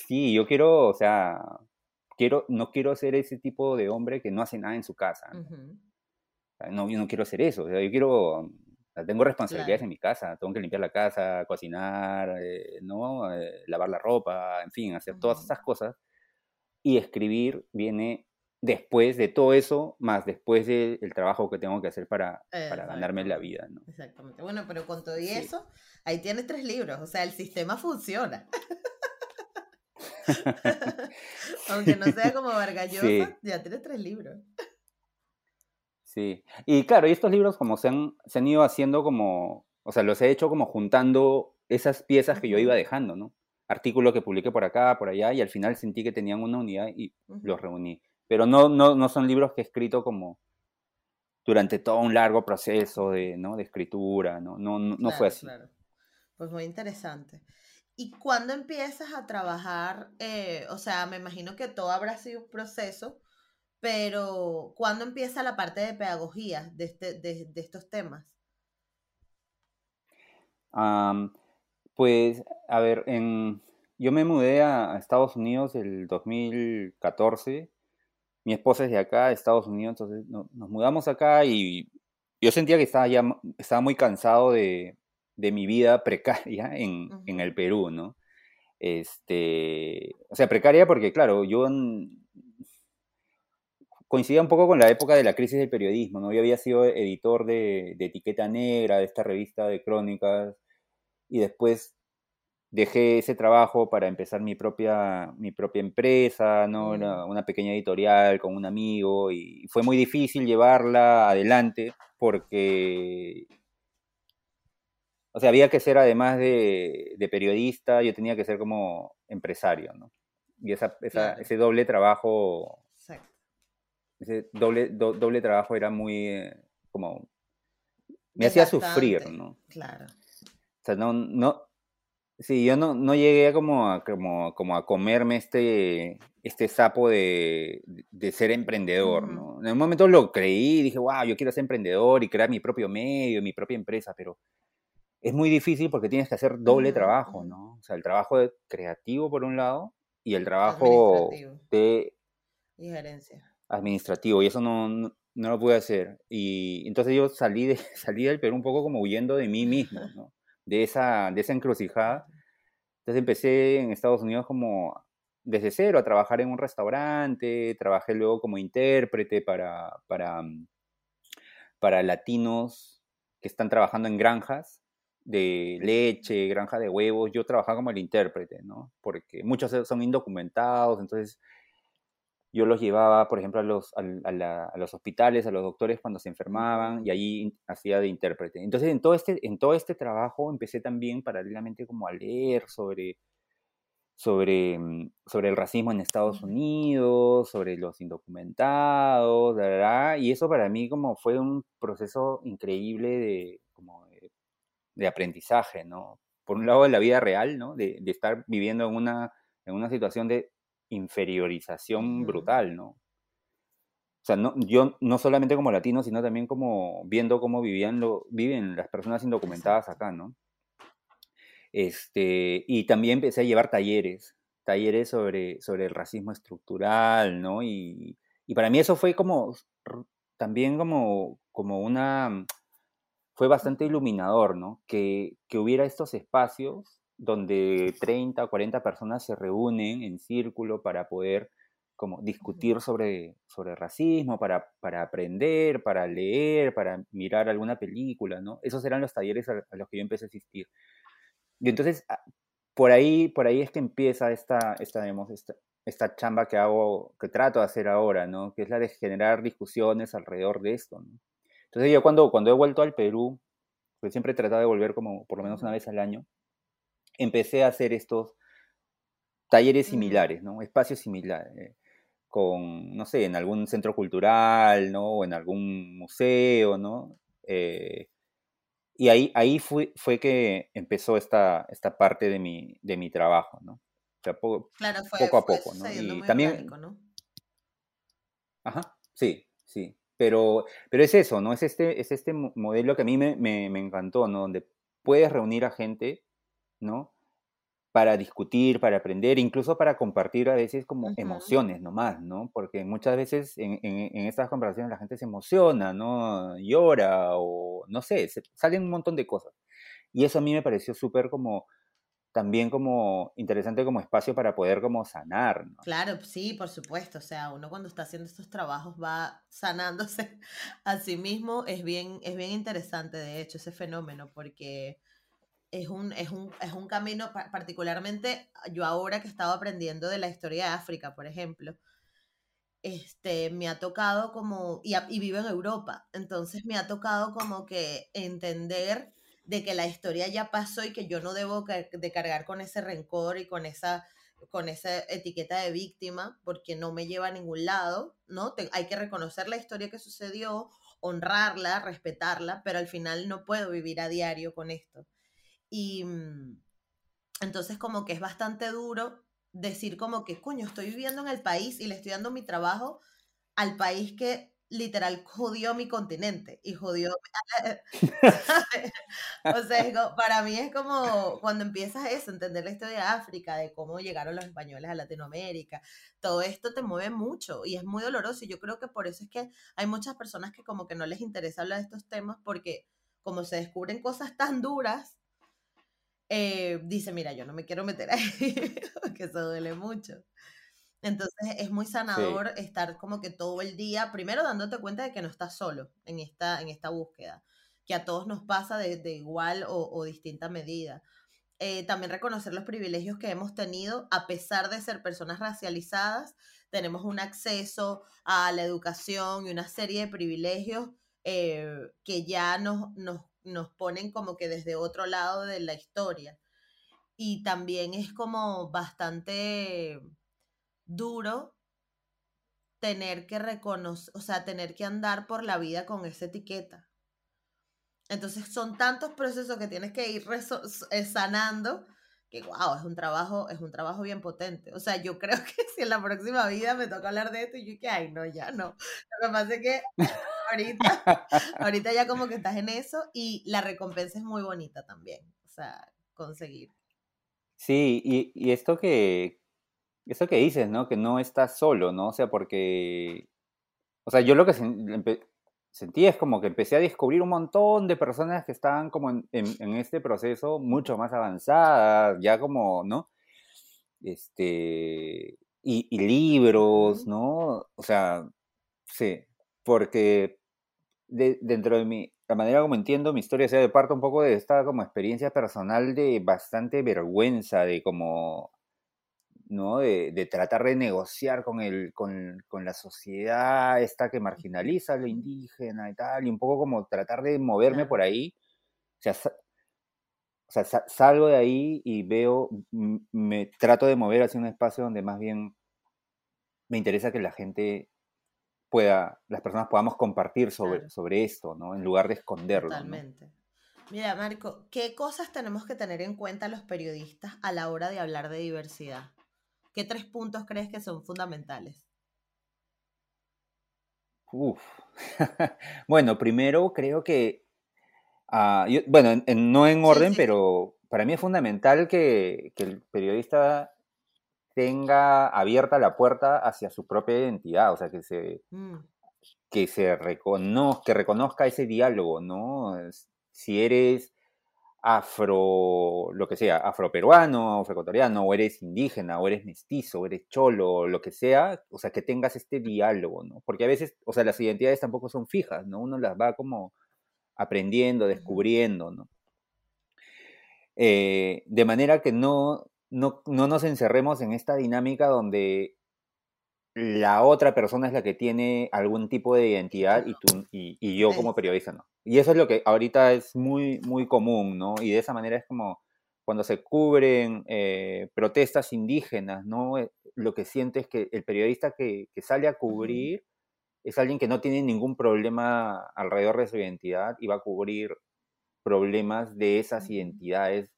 Sí, yo quiero, o sea, quiero, no quiero ser ese tipo de hombre que no hace nada en su casa. ¿no? yo no quiero ser eso. yo quiero, tengo responsabilidades en mi casa. Tengo que limpiar la casa, cocinar, eh, ¿no? Eh, lavar la ropa, en fin, hacer todas esas cosas. Y escribir viene después de todo eso, más después del trabajo que tengo que hacer para, para ganarme la vida. ¿no? Exactamente. Bueno, pero con todo y eso, ahí tienes tres libros. O sea, el sistema funciona. (laughs) Aunque no sea como Vargallosa, ya tienes tres libros. Sí, y claro, y estos libros como se han, se han ido haciendo como, o sea, los he hecho como juntando esas piezas que yo iba dejando, ¿no? Artículos que publiqué por acá, por allá, y al final sentí que tenían una unidad y los reuní. Pero no, no, no son libros que he escrito como durante todo un largo proceso de, ¿no? de escritura, ¿no? No, no, fue así. Claro. Pues muy interesante. ¿Y cuándo empiezas a trabajar? Eh, o sea, me imagino que todo habrá sido un proceso, pero ¿cuándo empieza la parte de pedagogía de, este, de, estos temas? pues, a ver, en, yo me mudé a, Estados Unidos el 2014. Mi esposa es de acá, de Estados Unidos, entonces nos mudamos acá y yo sentía que estaba ya estaba muy cansado de, de mi vida precaria en, en, el Perú, ¿no? Este, o sea, precaria porque, claro, yo coincidía un poco con la época de la crisis del periodismo, ¿no? Yo había sido editor de, de Etiqueta Negra, de esta revista de crónicas, y después dejé ese trabajo para empezar mi propia, mi propia empresa, ¿no? Una, una, pequeña editorial con un amigo y fue muy difícil llevarla adelante porque, o sea, había que ser además de, de periodista, yo tenía que ser como empresario, ¿no? Y esa, esa, ese doble trabajo, ese doble, doble trabajo era muy eh, como, me hacía sufrir, ¿no? Claro. O sea, no, no, Sí, yo no, no llegué como a, como, como a comerme este, este sapo de, de ser emprendedor, ¿no? En un momento lo creí, dije, wow, yo quiero ser emprendedor y crear mi propio medio, mi propia empresa, pero es muy difícil porque tienes que hacer doble trabajo, ¿no? O sea, el trabajo creativo por un lado y el trabajo de... Y gerencia. Administrativo, y eso no, no, no, lo pude hacer. Y entonces yo salí, de, (laughs) salí del Perú un poco como huyendo de mí mismo, (laughs) ¿no? de esa, de esa encrucijada. Entonces empecé en Estados Unidos como desde cero a trabajar en un restaurante, trabajé luego como intérprete para, para, mm, para latinos que están trabajando en granjas de leche, granja de huevos, yo trabajaba como el intérprete, ¿no? Porque muchos son indocumentados, entonces yo los llevaba, por ejemplo, a los, a, los hospitales, a los doctores cuando se enfermaban y allí hacía de intérprete. Entonces, en todo, este, en todo este trabajo empecé también paralelamente como a leer sobre, sobre, mm, sobre el racismo en Estados Unidos, sobre los indocumentados, ¿verdad? y eso para mí como fue un proceso increíble de, de, aprendizaje, ¿no? Por un lado, de la vida real, ¿no? De, de estar viviendo en una, en una situación de inferiorización brutal, ¿no? O sea, no, yo no solamente como latino, sino también como viendo cómo vivían lo, viven las personas indocumentadas acá, ¿no? Este, y también empecé a llevar talleres, talleres sobre, sobre el racismo estructural, ¿no? Y, y para mí eso fue como, también como, como una, fue bastante iluminador, ¿no? Que, que hubiera estos espacios donde 30 o 40 personas se reúnen en círculo para poder como discutir sobre, sobre racismo, para, para aprender, para leer, para mirar alguna película, ¿no? Esos eran los talleres a, los que yo empecé a asistir. Y entonces, ah, por ahí, por ahí es que empieza esta, esta, esta, esta chamba que hago, que trato de hacer ahora, ¿no? Que es la de generar discusiones alrededor de esto, ¿no? Entonces yo cuando, cuando he vuelto al Perú, pues siempre he tratado de volver como por lo menos una vez al año, empecé a hacer estos talleres similares, ¿no? Espacios similares, eh, con, no sé, en algún centro cultural, ¿no? O en algún museo, ¿no? Eh, y ahí, ahí fue, fue que empezó esta, esta parte de mi, de mi trabajo, ¿no? O sea, poco, poco a poco, ¿no? Y también... ¿no? Ajá, sí. Pero, pero es eso, ¿no? Es este, es este modelo que a mí me, me, me encantó, ¿no? Donde puedes reunir a gente ¿no? Para discutir, para aprender, incluso para compartir a veces como emociones nomás, ¿no? Porque muchas veces en, en, estas conversaciones la gente se emociona, ¿no? Llora o no sé, salen un montón de cosas. Y eso a mí me pareció súper como, también como interesante como espacio para poder como sanar. ¿no? Claro, sí, por supuesto. O sea, uno cuando está haciendo estos trabajos va sanándose (laughs) a sí mismo. Es bien, es bien interesante, de hecho, ese fenómeno, porque es un, es un, es un camino, particularmente yo ahora que estaba aprendiendo de la historia de África, por ejemplo, este, me ha tocado como, y, y vivo en Europa, entonces me ha tocado como que entender de que la historia ya pasó y que yo no debo de cargar con ese rencor y con esa, con esa etiqueta de víctima, porque no me lleva a ningún lado, ¿no? hay que reconocer la historia que sucedió, honrarla, respetarla, pero al final no puedo vivir a diario con esto. Y mm, entonces como que es bastante duro decir como que, coño, estoy viviendo en el país y le estoy dando mi trabajo al país que literal jodió mi continente y jodió... (laughs) (laughs) o sea, para mí es como cuando empiezas eso, entender la historia de África, de cómo llegaron los españoles a Latinoamérica, todo esto te mueve mucho y es muy doloroso y yo creo que por eso es que hay muchas personas que como que no les interesa hablar de estos temas porque como se descubren cosas tan duras, eh, dice, mira, yo no me quiero meter ahí, (laughs) porque eso duele mucho. Entonces es muy sanador estar como que todo el día, primero dándote cuenta de que no estás solo en esta, en esta búsqueda, que a todos nos pasa de, igual o, distinta medida. eh, también reconocer los privilegios que hemos tenido, a pesar de ser personas racializadas, tenemos un acceso a la educación y una serie de privilegios eh, que ya nos, nos, nos ponen como que desde otro lado de la historia. Y también es como bastante duro tener que reconocer, o sea, tener que andar por la vida con esa etiqueta. Entonces son tantos procesos que tienes que ir eh, sanando que wow, es un trabajo, es un trabajo bien potente. O sea, yo (laughs) creo que si en la próxima vida me toca hablar de esto, yo que ay, no, ya no. Lo que pasa es que (laughs) ahorita, ahorita ya como que estás en eso y la recompensa es muy bonita también. O sea, conseguir. Sí, y, y esto que, esto que dices, ¿no? Que no estás solo, ¿no? O sea, porque, o sea, yo lo que sentí es como que empecé a descubrir un montón de personas que estaban como en, este proceso mucho más avanzadas, ya como, ¿no? Este, y, libros, ¿no? O sea, sí, porque dentro de mi, la manera como entiendo mi historia, se de parte un poco de esta como experiencia personal de bastante vergüenza, de como ¿no? De, tratar de negociar con, el, con, la sociedad esta que marginaliza a lo indígena y tal, y un poco como tratar de moverme por ahí. O sea, salgo de ahí y veo, me trato de mover hacia un espacio donde más bien me interesa que la gente pueda, las personas podamos compartir sobre, sobre esto, ¿no? En lugar de esconderlo. Totalmente. Mira, Marco, ¿qué cosas tenemos que tener en cuenta los periodistas a la hora de hablar de diversidad? ¿Qué tres puntos crees que son fundamentales? Uf. (laughs) bueno, primero creo que, ah, bueno, no en orden, pero para mí es fundamental que, el periodista tenga abierta la puerta hacia su propia identidad, o sea, que se, mm. que se reconozca, que reconozca ese diálogo, ¿no? Si eres afro, lo que sea, afroperuano, afroecuatoriano, o eres indígena, o eres mestizo, o eres cholo, lo que sea, o sea, que tengas este diálogo, ¿no? Porque a veces, o sea, las identidades tampoco son fijas, ¿no? Uno las va como aprendiendo, descubriendo, ¿no? Eh, de manera que no, no, no nos encerremos en esta dinámica donde la otra persona es la que tiene algún tipo de identidad y, tú, y, yo como periodista no. Y eso es lo que ahorita es muy, muy común, ¿no? Y de esa manera es como cuando se cubren eh, protestas indígenas, ¿no? Eh, lo que siente es que el periodista que, sale a cubrir es alguien que no tiene ningún problema alrededor de su identidad y va a cubrir problemas de esas identidades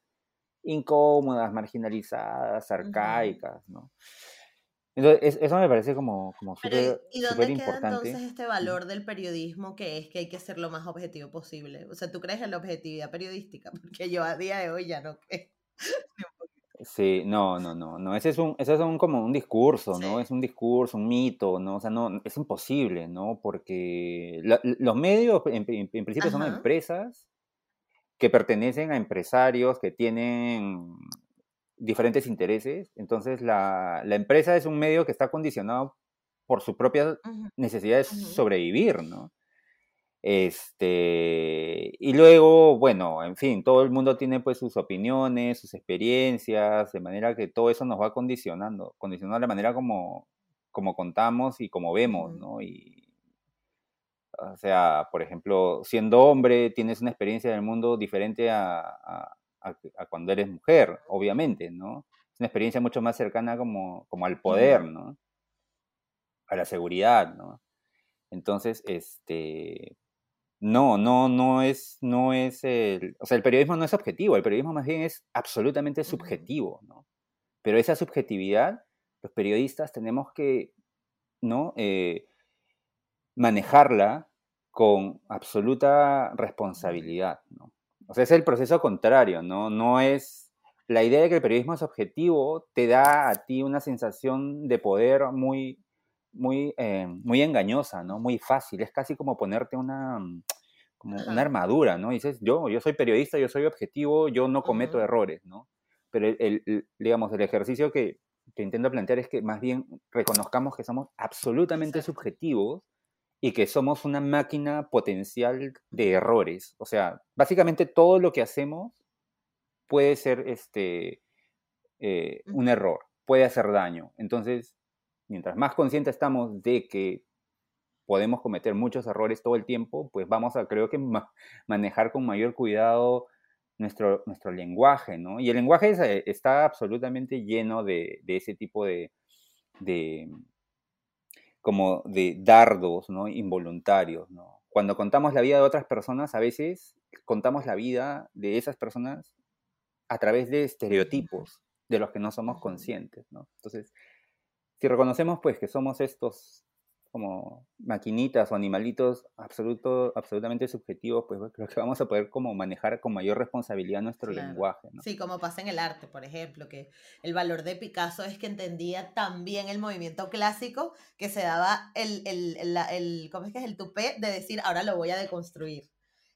incómodas, marginalizadas, arcaicas, ¿no? Entonces, eso me parece como, como súper ¿Y dónde queda entonces este valor del periodismo que es que hay que ser lo más objetivo posible? O sea, ¿tú crees en la objetividad periodística? (laughs) Porque yo a día de hoy ya no creo. Sí, no, no, no, no, ese es un, ese es un como un discurso, ¿no? Es un discurso, un mito, ¿no? O sea, no, es imposible, ¿no? Porque los medios en, principio son empresas que pertenecen a empresarios que tienen diferentes intereses. Entonces, la, empresa es un medio que está condicionado por su propia necesidad de sobrevivir, ¿no? Este, y luego, bueno, en fin, todo el mundo tiene pues sus opiniones, sus experiencias, de manera que todo eso nos va condicionando, condicionando la manera como, como contamos y como vemos, ¿no? Y, o sea, por ejemplo, siendo hombre, tienes una experiencia del mundo diferente a, a, cuando eres mujer, obviamente, ¿no? Es una experiencia mucho más cercana como, como al poder, ¿no? A la seguridad, ¿no? Entonces, este, no, no, no es, no es el, o sea, el periodismo no es objetivo, el periodismo más bien es absolutamente subjetivo, ¿no? Pero esa subjetividad, los periodistas tenemos que, ¿no? Eh, manejarla con absoluta responsabilidad, ¿no? O sea, es el proceso contrario, ¿no? No es... La idea de que el periodismo es objetivo te da a ti una sensación de poder muy, muy, eh, muy engañosa, ¿no? Muy fácil. Es casi como ponerte una, como una armadura, ¿no? dices, yo, yo soy periodista, yo soy objetivo, yo no cometo errores, ¿no? Pero el, digamos, el ejercicio que, que, intento plantear es que más bien reconozcamos que somos absolutamente subjetivos y que somos una máquina potencial de errores. O sea, básicamente todo lo que hacemos puede ser este, eh, un error, puede hacer daño. Entonces, mientras más conscientes estamos de que podemos cometer muchos errores todo el tiempo, pues vamos a, creo que, manejar con mayor cuidado nuestro, nuestro lenguaje, ¿no? Y el lenguaje eh, está absolutamente lleno de, ese tipo de, de, como de dardos, ¿no? Involuntarios, ¿no? Cuando contamos la vida de otras personas, a veces contamos la vida de esas personas a través de estereotipos de los que no somos conscientes, ¿no? Entonces, si reconocemos pues que somos estos como maquinitas o animalitos absoluto, absolutamente subjetivos, pues (laughs) creo que vamos a poder como manejar con mayor responsabilidad nuestro lenguaje. Sí, como pasa en el arte, por ejemplo, que el valor de Picasso es que entendía también el movimiento clásico que se daba el, el, el, el ¿cómo es que es el tupé de decir, ahora lo voy a deconstruir.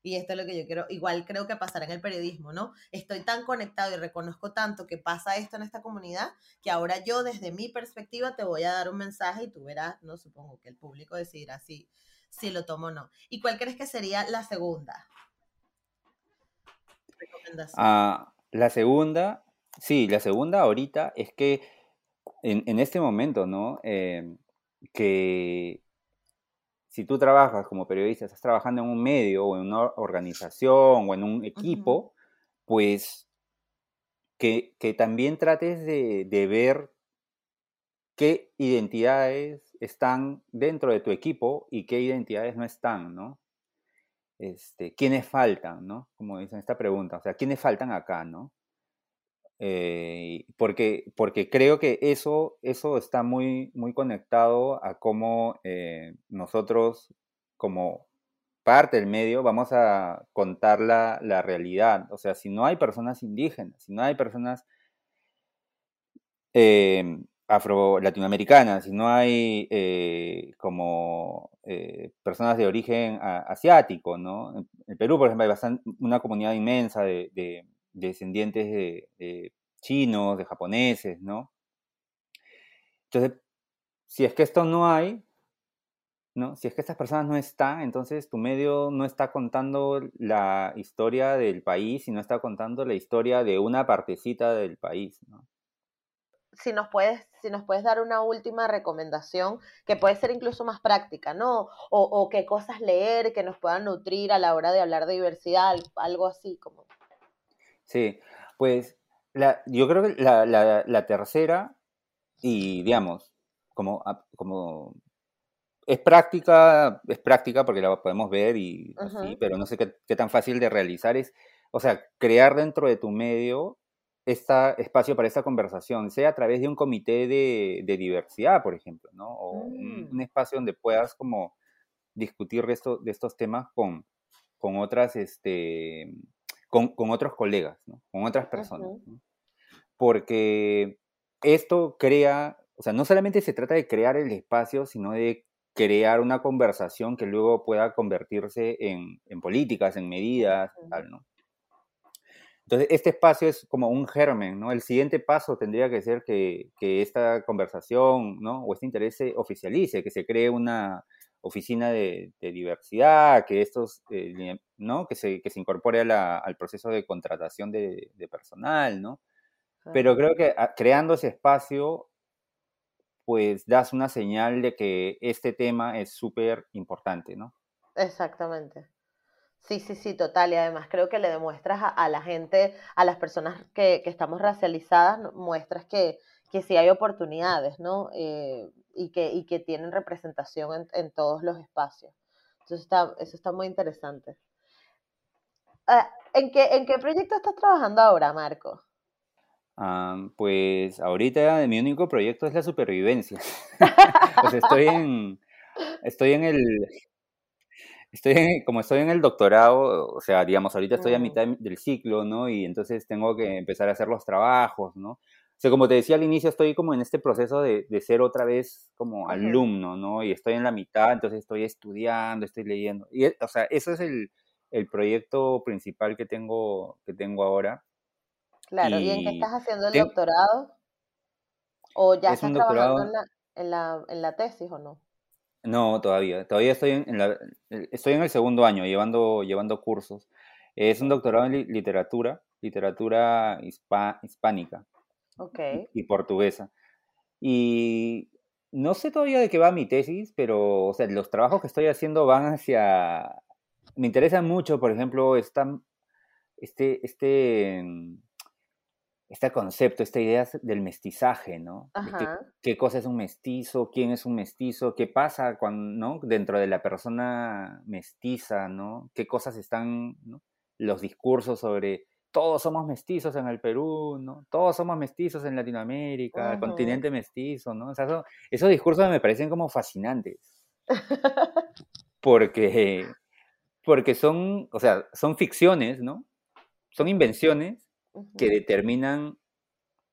Y esto es lo que yo quiero, igual creo que pasará en el periodismo, ¿no? Estoy tan conectado y reconozco tanto que pasa esto en esta comunidad que ahora yo desde mi perspectiva te voy a dar un mensaje y tú verás, no supongo que el público decidirá si, si lo tomo o no. ¿Y cuál crees que sería la segunda? Ah, la segunda, sí, la segunda ahorita es que en, este momento, ¿no? Eh, que si tú trabajas como periodista, estás trabajando en un medio o en una organización o en un equipo, pues que, también trates de, ver qué identidades están dentro de tu equipo y qué identidades no están, ¿no? Este, ¿Quiénes faltan, no? Como dicen esta pregunta, o sea, ¿quiénes faltan acá, no? Eh, porque, porque creo que eso, eso está muy, muy conectado a cómo eh, nosotros, como parte del medio, vamos a contar la, la, realidad. O sea, si no hay personas indígenas, si no hay personas eh, afro-latinoamericanas, si no hay como personas de origen asiático, ¿no? En Perú, por ejemplo, hay una comunidad inmensa de descendientes de, chinos, de japoneses, ¿no? Entonces, si es que esto no hay, ¿no? Si es que estas personas no están, entonces tu medio no está contando la historia del país, sino está contando la historia de una partecita del país, ¿no? Si nos puedes, si nos puedes dar una última recomendación, que puede ser incluso más práctica, ¿no? O, o qué cosas leer que nos puedan nutrir a la hora de hablar de diversidad, algo así como. Sí, pues la, yo creo que la, la, tercera, y digamos, como, como es práctica, es práctica porque la podemos ver y así, pero no sé qué, qué, tan fácil de realizar es, o sea, crear dentro de tu medio este espacio para esta conversación, sea a través de un comité de, de diversidad, por ejemplo, ¿no? O un, mm. espacio donde puedas como discutir de, de estos temas con, con otras, este, con, otros colegas, con otras personas. Porque esto crea, o sea, no solamente se trata de crear el espacio, sino de crear una conversación que luego pueda convertirse en, políticas, en medidas, tal, ¿no? Entonces, este espacio es como un germen, ¿no? El siguiente paso tendría que ser que, que esta conversación, ¿no? O este interés se oficialice, que se cree una, oficina de, diversidad, que estos, eh, ¿no? Que se, que se incorpore al proceso de contratación de, personal, ¿no? Pero creo que ah, creando ese espacio, pues das una señal de que este tema es súper importante, ¿no? Exactamente. Sí, sí, sí, total. Y además creo que le demuestras a, la gente, a las personas que, que estamos racializadas, muestras que, que sí hay oportunidades, ¿no? Eh, y, que, y que tienen representación en, en, todos los espacios. Entonces está, eso está muy interesante. Ah, ¿en, qué, ¿En qué proyecto estás trabajando ahora, Marco? pues ahorita mi único proyecto es la supervivencia. (laughs) pues estoy en, estoy en el, estoy como estoy en el doctorado, o sea, digamos, ahorita estoy a mitad del ciclo, ¿no? Y entonces tengo que empezar a hacer los trabajos, ¿no? Sea, como te decía al inicio, estoy como en este proceso de, de ser otra vez como alumno, ¿no? Y estoy en la mitad, entonces estoy estudiando, estoy leyendo. Y, o sea, eso es el, el proyecto principal que tengo, que tengo ahora. Claro, ¿y, en qué estás haciendo el doctorado? ¿O ya estás trabajando en la, en, la, en la, tesis o no? No, todavía. Todavía estoy en, la, estoy en el segundo año llevando, llevando cursos. Es un doctorado en literatura literatura hispánica y, portuguesa. Y no sé todavía de qué va mi tesis, pero o sea, los trabajos que estoy haciendo van hacia... Me interesa mucho, por ejemplo, esta, este, este, este concepto, esta idea del mestizaje, ¿no? qué, cosa es un mestizo? ¿Quién es un mestizo? ¿Qué pasa cuando, ¿no? dentro de la persona mestiza? ¿no? ¿Qué cosas están, los discursos sobre todos somos mestizos en el Perú, ¿no? Todos somos mestizos en Latinoamérica, el continente mestizo, ¿no? O sea, esos discursos me parecen como fascinantes. (laughs) Porque, porque son, o sea, son ficciones, ¿no? Son invenciones que determinan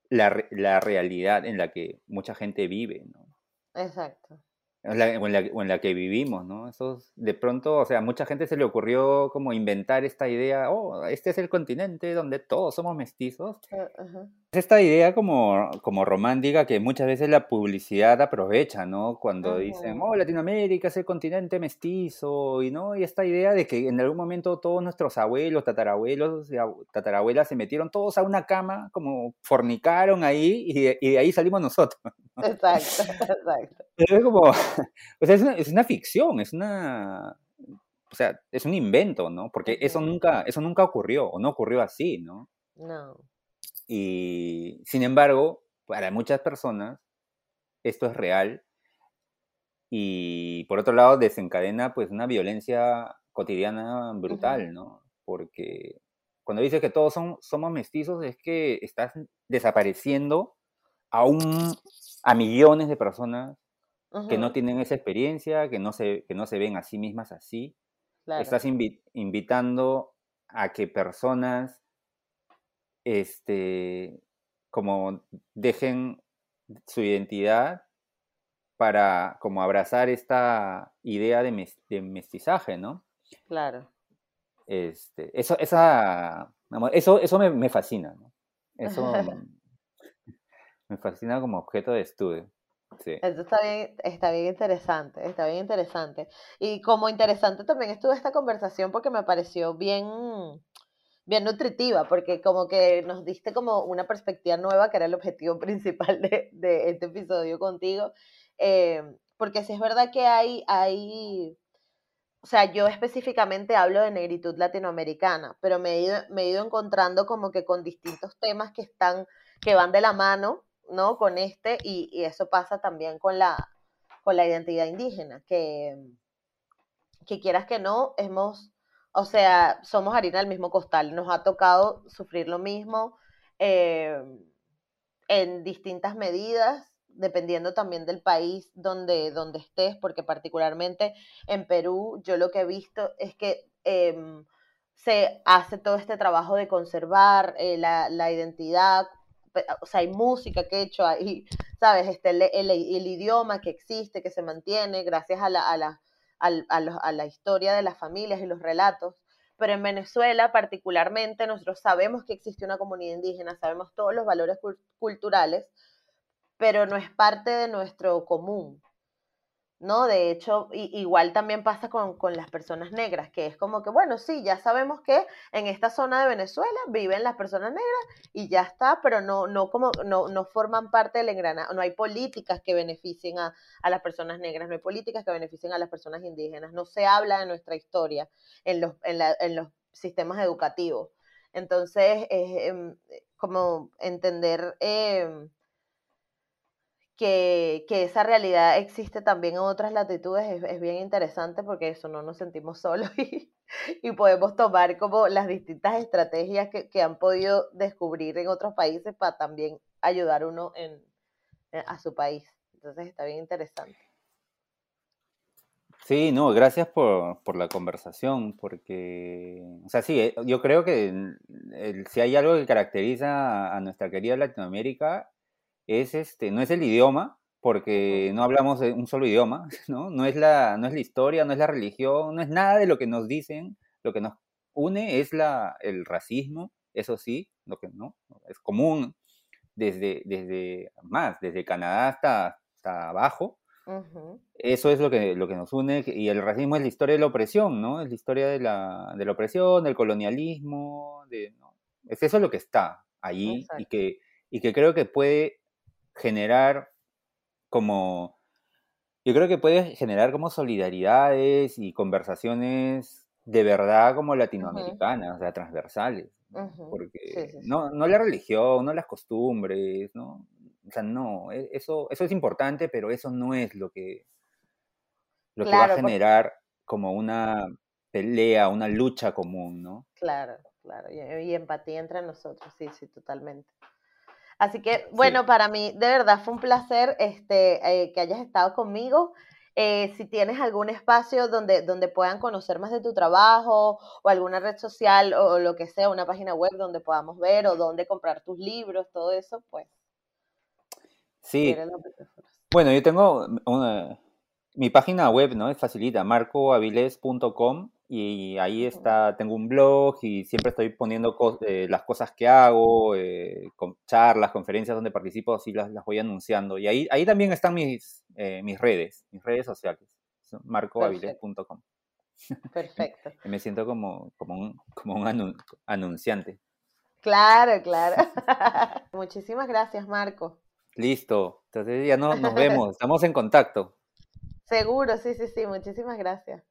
la, la realidad en la que mucha gente vive, ¿no? Exacto o, en la, que vivimos, ¿no? Eso, de pronto, o sea, mucha gente se le ocurrió como inventar esta idea, oh, este es el continente donde todos somos mestizos. Uh Esta idea como, como romántica que muchas veces la publicidad aprovecha, ¿no? Cuando dicen, oh, Latinoamérica es el continente mestizo, y no, y esta idea de que en algún momento todos nuestros abuelos, tatarabuelos, tatarabuelas se metieron todos a una cama, como fornicaron ahí, y de, ahí salimos nosotros. (laughs) Exacto, (laughs) exacto. Pero es como, (laughs) o sea, es una, es una ficción, es una, o sea, es un invento, ¿no? Porque eso nunca, eso nunca ocurrió, o no ocurrió así, ¿no? No. Y sin embargo, para muchas personas, esto es real. Y por otro lado, desencadena pues una violencia cotidiana brutal, ¿no? Porque cuando dices que todos son, somos mestizos, es que estás desapareciendo a, un, a millones de personas que no tienen esa experiencia, que no se, que no se ven a sí mismas así. Estás invitando a que personas este, como dejen su identidad para como abrazar esta idea de, mestizaje, ¿no? Claro. Este, eso, esa, eso, eso me, fascina, ¿no? (laughs) Eso me fascina como objeto de estudio. Eso está bien, está bien interesante, está bien interesante. Y como interesante también estuvo esta conversación porque me pareció bien, bien nutritiva, porque como que nos diste como una perspectiva nueva, que era el objetivo (laughs) principal de, de este episodio contigo. Eh, porque si es verdad que hay, hay, o sea, yo específicamente hablo de negritud latinoamericana, pero me he ido, me he ido encontrando como que con distintos temas que están, que van de la mano ¿no? Con este, y, eso pasa también con la, con la identidad indígena, que, que quieras que no, hemos, o sea, somos harina del mismo costal, nos ha tocado sufrir lo mismo eh, en distintas medidas, dependiendo también del país donde, donde estés, porque particularmente en Perú yo lo que he visto es que em, se hace todo este trabajo de conservar eh, la, la, identidad o sea, hay música que he hecho ahí, (laughs) ¿sabes? Este, el, idioma que existe, que se mantiene gracias a la, a, la, a, la historia de las familias y los relatos. Pero en Venezuela particularmente nosotros sabemos que existe una comunidad indígena, sabemos todos los valores culturales, pero no es parte de nuestro común. ¿No? De hecho, igual también pasa con, las personas negras, que es como que, bueno, sí, ya sabemos que en esta zona de Venezuela viven las personas negras y ya está, pero no, no, como, no, no forman parte del engranaje, no hay políticas que beneficien a, las personas negras, no hay políticas que beneficien a las personas indígenas, no se habla de nuestra historia en los, en, los sistemas educativos. Entonces, es em, como entender... Em, que, esa realidad existe también en otras latitudes es, bien interesante porque eso no nos sentimos solos (laughs) y, podemos tomar como las distintas estrategias que, han podido descubrir en otros países para también ayudar uno en, eh, a su país. Entonces está bien interesante. Sí, no, gracias por, la conversación, porque, o sea, sí, eh, yo creo que si hay algo que caracteriza a nuestra querida Latinoamérica es este, no es el idioma, porque no hablamos de un solo idioma, (laughs) ¿no? No es, la, no es la historia, no es la religión, no es nada de lo que nos dicen, lo que nos une es la, el racismo, eso sí, lo que no, es común desde, desde más, desde Canadá hasta, hasta abajo. Eso es lo que, lo que nos une, y el racismo es la historia de la opresión, ¿no? Es la historia de la, de la opresión, del colonialismo, de, Es eso lo que está allí y que, y que creo que puede generar como, yo creo que puede generar como solidaridades y conversaciones de verdad como latinoamericanas, o sea, transversales. Porque No, no la religión, no las costumbres, ¿no? O sea, no, e, eso, eso es importante, pero eso no es lo que, lo que va a generar como una pelea, una lucha común, ¿no? Claro, claro, y, empatía entre nosotros, sí, sí, totalmente. Así que, bueno, para mí, de verdad, fue un placer este, eh, que hayas estado conmigo. Eh, si tienes algún espacio donde, donde puedan conocer más de tu trabajo o alguna red social o, lo que sea, una página web donde podamos ver o donde comprar tus libros, todo eso, pues. Sí. Bueno, yo tengo una, mi página web, ¿no? Es facilita, marcoaviles.com y ahí está, tengo un blog y siempre estoy poniendo eh, las cosas que hago, eh, con charlas, conferencias donde participo, así las, las voy anunciando. Y ahí, ahí también están mis, eh, mis redes, mis redes sociales, marcoaviles.com. Perfecto. (laughs) Me siento como, como un, como un anunciante. Claro, claro. (laughs) Muchísimas gracias, Marco. Listo. Entonces ya no, nos (laughs) vemos, estamos en contacto. Seguro, sí, sí, sí. Muchísimas gracias.